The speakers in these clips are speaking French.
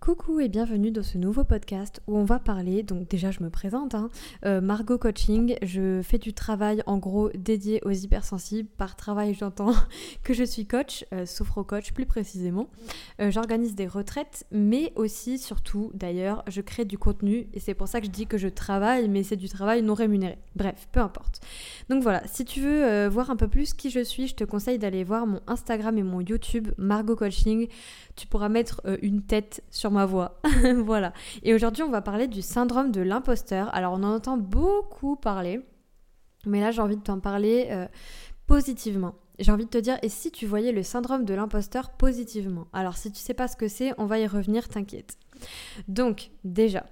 Coucou et bienvenue dans ce nouveau podcast où on va parler, donc déjà je me présente, hein, euh, Margot Coaching, je fais du travail en gros dédié aux hypersensibles, par travail j'entends que je suis coach, euh, sophro-coach plus précisément, euh, j'organise des retraites mais aussi surtout d'ailleurs je crée du contenu et c'est pour ça que je dis que je travaille mais c'est du travail non rémunéré, bref peu importe. Donc voilà, si tu veux voir un peu plus qui je suis, je te conseille d'aller voir mon Instagram et mon YouTube Margot Coaching, tu pourras mettre une tête sur ma voix. voilà. Et aujourd'hui, on va parler du syndrome de l'imposteur. Alors, on en entend beaucoup parler, mais là, j'ai envie de t'en parler euh, positivement. J'ai envie de te dire, et si tu voyais le syndrome de l'imposteur positivement? Alors, si tu sais pas ce que c'est, on va y revenir, t'inquiète. Donc, déjà,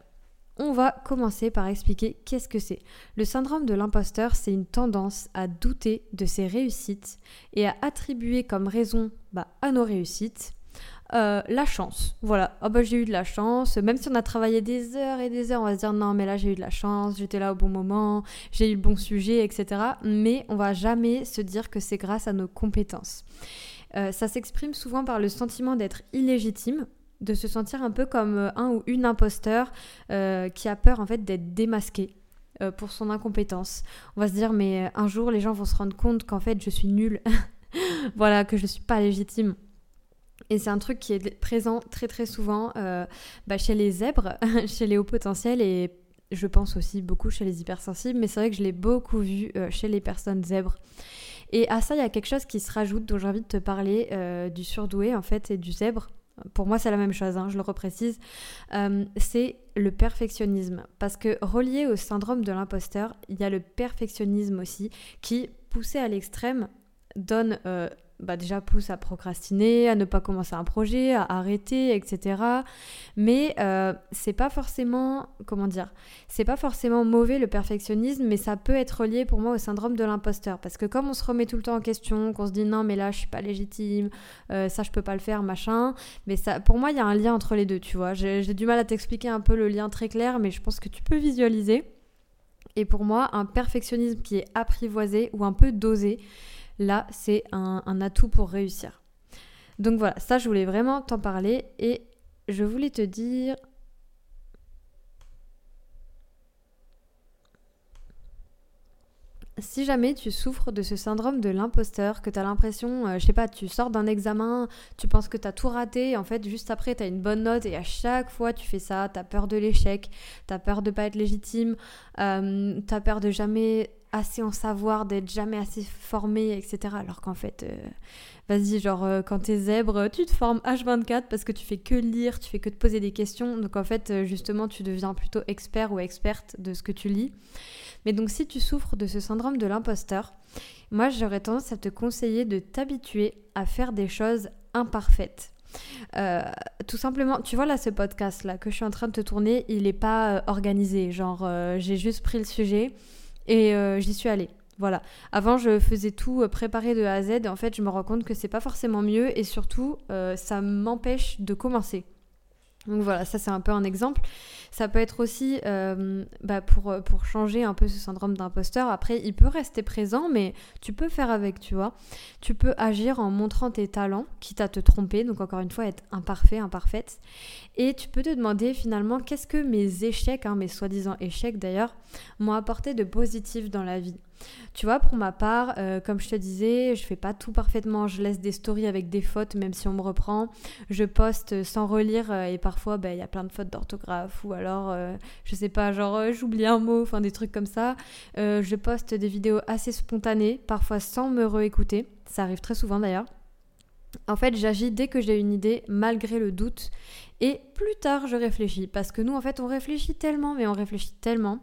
on va commencer par expliquer qu'est-ce que c'est. Le syndrome de l'imposteur, c'est une tendance à douter de ses réussites et à attribuer comme raison bah, à nos réussites euh, la chance. Voilà, oh bah, j'ai eu de la chance. Même si on a travaillé des heures et des heures, on va se dire non, mais là j'ai eu de la chance, j'étais là au bon moment, j'ai eu le bon sujet, etc. Mais on va jamais se dire que c'est grâce à nos compétences. Euh, ça s'exprime souvent par le sentiment d'être illégitime, de se sentir un peu comme euh, un ou une imposteur qui a peur en fait d'être démasqué pour son incompétence. On va se dire mais un jour les gens vont se rendre compte qu'en fait je suis nulle. voilà, que je suis pas légitime. Et c'est un truc qui est présent très très souvent euh, bah, chez les zèbres, chez les hauts potentiels et je pense aussi beaucoup chez les hypersensibles, mais c'est vrai que je l'ai beaucoup vu euh, chez les personnes zèbres. Et à ça, il y a quelque chose qui se rajoute dont j'ai envie de te parler, euh, du surdoué en fait et du zèbre. Pour moi, c'est la même chose, hein, je le reprécise. c'est le perfectionnisme. Parce que relié au syndrome de l'imposteur, il y a le perfectionnisme aussi, qui, poussé à l'extrême, donne bah déjà pousse à procrastiner, à ne pas commencer un projet, à arrêter, etc. Mais euh, c'est pas forcément, comment dire, c'est pas forcément mauvais le perfectionnisme, mais ça peut être lié pour moi au syndrome de l'imposteur. Parce que comme on se remet tout le temps en question, qu'on se dit non mais là je suis pas légitime, euh, ça je peux pas le faire, machin, mais ça, pour moi il y a un lien entre les deux, tu vois. J'ai du mal à t'expliquer un peu le lien très clair, mais je pense que tu peux visualiser. Et pour moi, un perfectionnisme qui est apprivoisé ou un peu dosé, là, c'est un, atout pour réussir. Donc voilà, ça, je voulais vraiment t'en parler et je voulais te dire si jamais tu souffres de ce syndrome de l'imposteur, que tu as l'impression, euh, je sais pas, tu sors d'un examen, tu penses que tu as tout raté, en fait, juste après, tu as une bonne note et à chaque fois tu fais ça, tu as peur de l'échec, tu as peur de pas être légitime, euh, tu as peur de jamais assez en savoir, d'être jamais assez formé, etc. Alors qu'en fait, euh, vas-y, genre, quand t'es zèbre, tu te formes H24 parce que tu fais que lire, tu fais que te poser des questions. Donc en fait, justement, tu deviens plutôt expert ou experte de ce que tu lis. Mais donc si tu souffres de ce syndrome de l'imposteur, moi j'aurais tendance à te conseiller de t'habituer à faire des choses imparfaites. Euh, tout simplement, tu vois là ce podcast là que je suis en train de te tourner, il n'est pas euh, organisé. Genre euh, j'ai juste pris le sujet et j'y suis allée. Voilà. Avant, je faisais tout préparer de A à Z. En fait, je me rends compte que c'est pas forcément mieux et surtout, ça m'empêche de commencer. Donc voilà, ça c'est un peu un exemple. Ça peut être aussi euh, bah, pour, euh, pour changer un peu ce syndrome d'imposteur. Après, il peut rester présent, mais tu peux faire avec, tu vois. Tu peux agir en montrant tes talents, quitte à te tromper, donc encore une fois, être imparfait, imparfaite. Et tu peux te demander finalement qu'est-ce que mes échecs, hein, mes soi-disant échecs d'ailleurs, m'ont apporté de positif dans la vie? Tu vois, pour ma part, euh, comme je te disais, je fais pas tout parfaitement. Je laisse des stories avec des fautes, même si on me reprend. Je poste sans relire euh, et parfois, ben, il y a plein de fautes d'orthographe ou alors, euh, je sais pas, genre j'oublie un mot, enfin des trucs comme ça. je poste des vidéos assez spontanées, parfois sans me réécouter. Ça arrive très souvent d'ailleurs. En fait, j'agis dès que j'ai une idée, malgré le doute. Et plus tard, je réfléchis. Parce que nous, en fait, on réfléchit tellement, mais on réfléchit tellement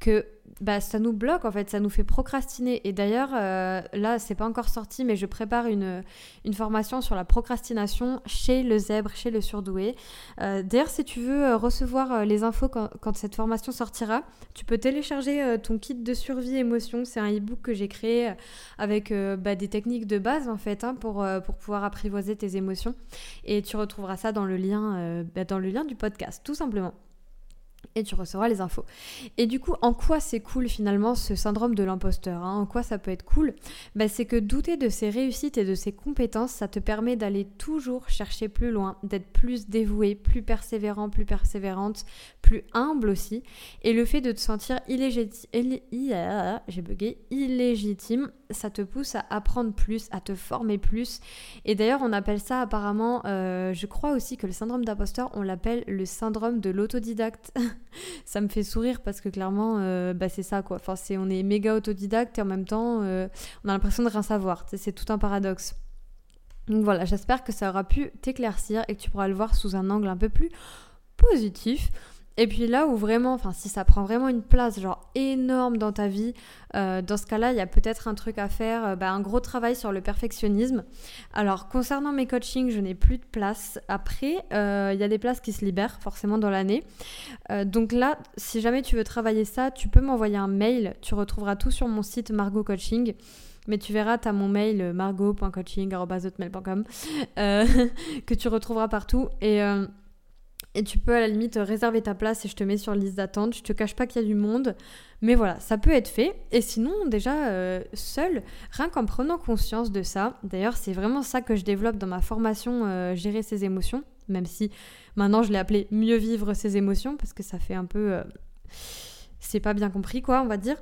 que bah, ça nous bloque en fait, ça nous fait procrastiner. Et d'ailleurs, euh, là, c'est pas encore sorti, mais je prépare une, une formation sur la procrastination chez le zèbre, chez le surdoué. Euh, d'ailleurs, si tu veux euh, recevoir les infos quand, quand, cette formation sortira, tu peux télécharger ton kit de survie émotion. C'est un e-book que j'ai créé avec bah, des techniques de base en fait hein, pour, pour pouvoir apprivoiser tes émotions. Et tu retrouveras ça dans le lien, bah, dans le lien du podcast, tout simplement. Et tu recevras les infos. Et du coup, en quoi c'est cool finalement ce syndrome de l'imposteur hein? En quoi ça peut être cool? Bah, C'est que douter de ses réussites et de ses compétences, ça te permet d'aller toujours chercher plus loin, d'être plus dévoué, plus persévérant, plus persévérante, plus humble aussi. Et le fait de te sentir illégitime, j'ai bugué, illégitime, ça te pousse à apprendre plus, à te former plus. Et d'ailleurs, on appelle ça apparemment, euh, je crois aussi que le syndrome d'imposteur, on l'appelle le syndrome de l'autodidacte. ça me fait sourire parce que clairement, euh, bah, c'est ça quoi. Enfin, c'est, on est méga autodidacte et en même temps, euh, on a l'impression de rien savoir. C'est tout un paradoxe. Donc voilà, j'espère que ça aura pu t'éclaircir et que tu pourras le voir sous un angle un peu plus positif. Et puis là où vraiment, enfin si ça prend vraiment une place genre énorme dans ta vie, euh, dans ce cas-là, il y a peut-être un truc à faire, euh, bah, un gros travail sur le perfectionnisme. Alors concernant mes coachings, je n'ai plus de place. Après, euh, il y a des places qui se libèrent forcément dans l'année. donc là, si jamais tu veux travailler ça, tu peux m'envoyer un mail. Tu retrouveras tout sur mon site Margot Coaching. Mais tu verras, tu as mon mail margot.coaching.com que tu retrouveras partout. Et et tu peux à la limite réserver ta place et je te mets sur liste d'attente. Je te cache pas qu'il y a du monde, mais voilà, ça peut être fait. Et sinon, déjà, euh, seul, rien qu'en prenant conscience de ça, d'ailleurs, c'est vraiment ça que je développe dans ma formation euh, Gérer ses émotions, même si maintenant je l'ai appelé Mieux vivre ses émotions, parce que ça fait un peu. Euh, c'est pas bien compris, quoi, on va dire.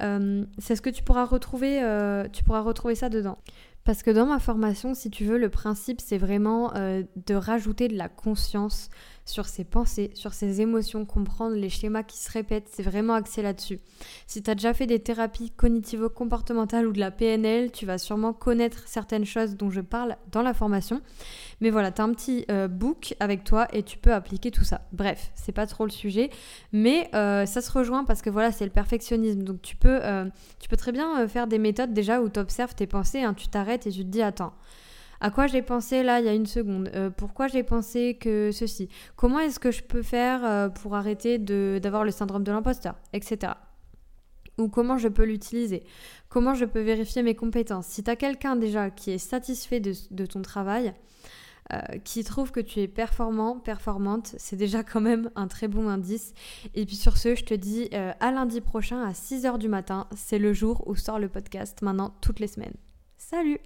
c'est ce que tu pourras retrouver, tu pourras retrouver ça dedans. Parce que dans ma formation, si tu veux, le principe, c'est vraiment de rajouter de la conscience sur ses pensées, sur ses émotions, comprendre les schémas qui se répètent, c'est vraiment axé là-dessus. Si tu as déjà fait des thérapies cognitivo-comportementales ou de la PNL, tu vas sûrement connaître certaines choses dont je parle dans la formation. Mais voilà, tu as un petit euh, book avec toi et tu peux appliquer tout ça. Bref, c'est pas trop le sujet, mais euh, ça se rejoint parce que voilà, c'est le perfectionnisme. Donc tu peux, euh, tu peux très bien faire des méthodes déjà où tu observes tes pensées, hein. tu t'arrêtes et tu te dis attends à quoi j'ai pensé là il y a une seconde euh, Pourquoi j'ai pensé que ceci? Comment est-ce que je peux faire euh, pour arrêter d'avoir le syndrome de l'imposteur Etc. Ou comment je peux l'utiliser? Comment je peux vérifier mes compétences? Si tu as quelqu'un déjà qui est satisfait de, ton travail, euh, qui trouve que tu es performant, performante, c'est déjà quand même un très bon indice. Et puis sur ce, je te dis à lundi prochain à 6h du matin, c'est le jour où sort le podcast maintenant toutes les semaines. Salut